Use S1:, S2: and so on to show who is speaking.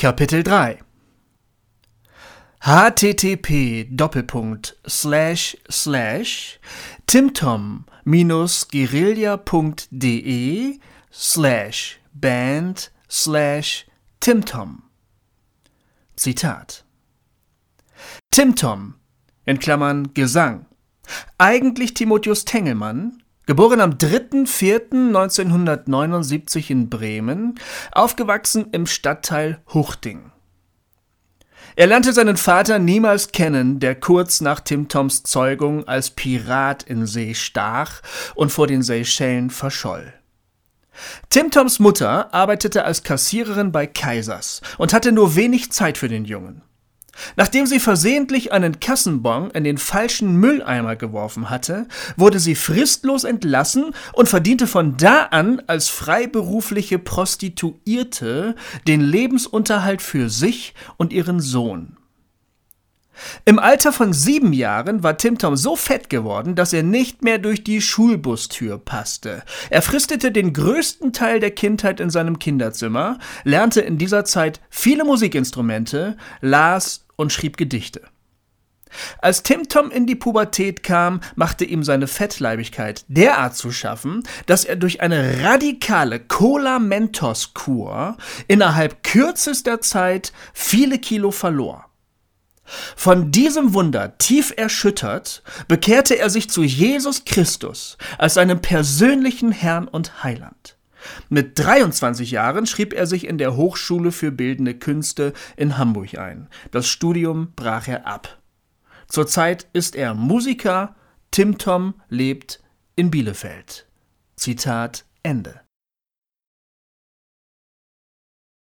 S1: Kapitel 3 http doppelpunkt slash slash timtom guerilla.de slash band slash timtom. Zitat. Timtom in Klammern Gesang. Eigentlich Timotheus Tengelmann Geboren am 3.4.1979 in Bremen, aufgewachsen im Stadtteil Huchting. Er lernte seinen Vater niemals kennen, der kurz nach Tim Toms Zeugung als Pirat in See stach und vor den Seychellen verscholl. Tim Toms Mutter arbeitete als Kassiererin bei Kaisers und hatte nur wenig Zeit für den Jungen. Nachdem sie versehentlich einen Kassenbon in den falschen Mülleimer geworfen hatte, wurde sie fristlos entlassen und verdiente von da an als freiberufliche Prostituierte den Lebensunterhalt für sich und ihren Sohn. Im Alter von sieben Jahren war Timtom so fett geworden, dass er nicht mehr durch die Schulbustür passte. Er fristete den größten Teil der Kindheit in seinem Kinderzimmer, lernte in dieser Zeit viele Musikinstrumente, las und schrieb Gedichte. Als Tim Tom in die Pubertät kam, machte ihm seine Fettleibigkeit derart zu schaffen, dass er durch eine radikale Cola-Mentos-Kur innerhalb kürzester Zeit viele Kilo verlor. Von diesem Wunder tief erschüttert, bekehrte er sich zu Jesus Christus als seinem persönlichen Herrn und Heiland. Mit 23 Jahren schrieb er sich in der Hochschule für Bildende Künste in Hamburg ein. Das Studium brach er ab. Zurzeit ist er Musiker, Tim Tom lebt in Bielefeld. Zitat Ende.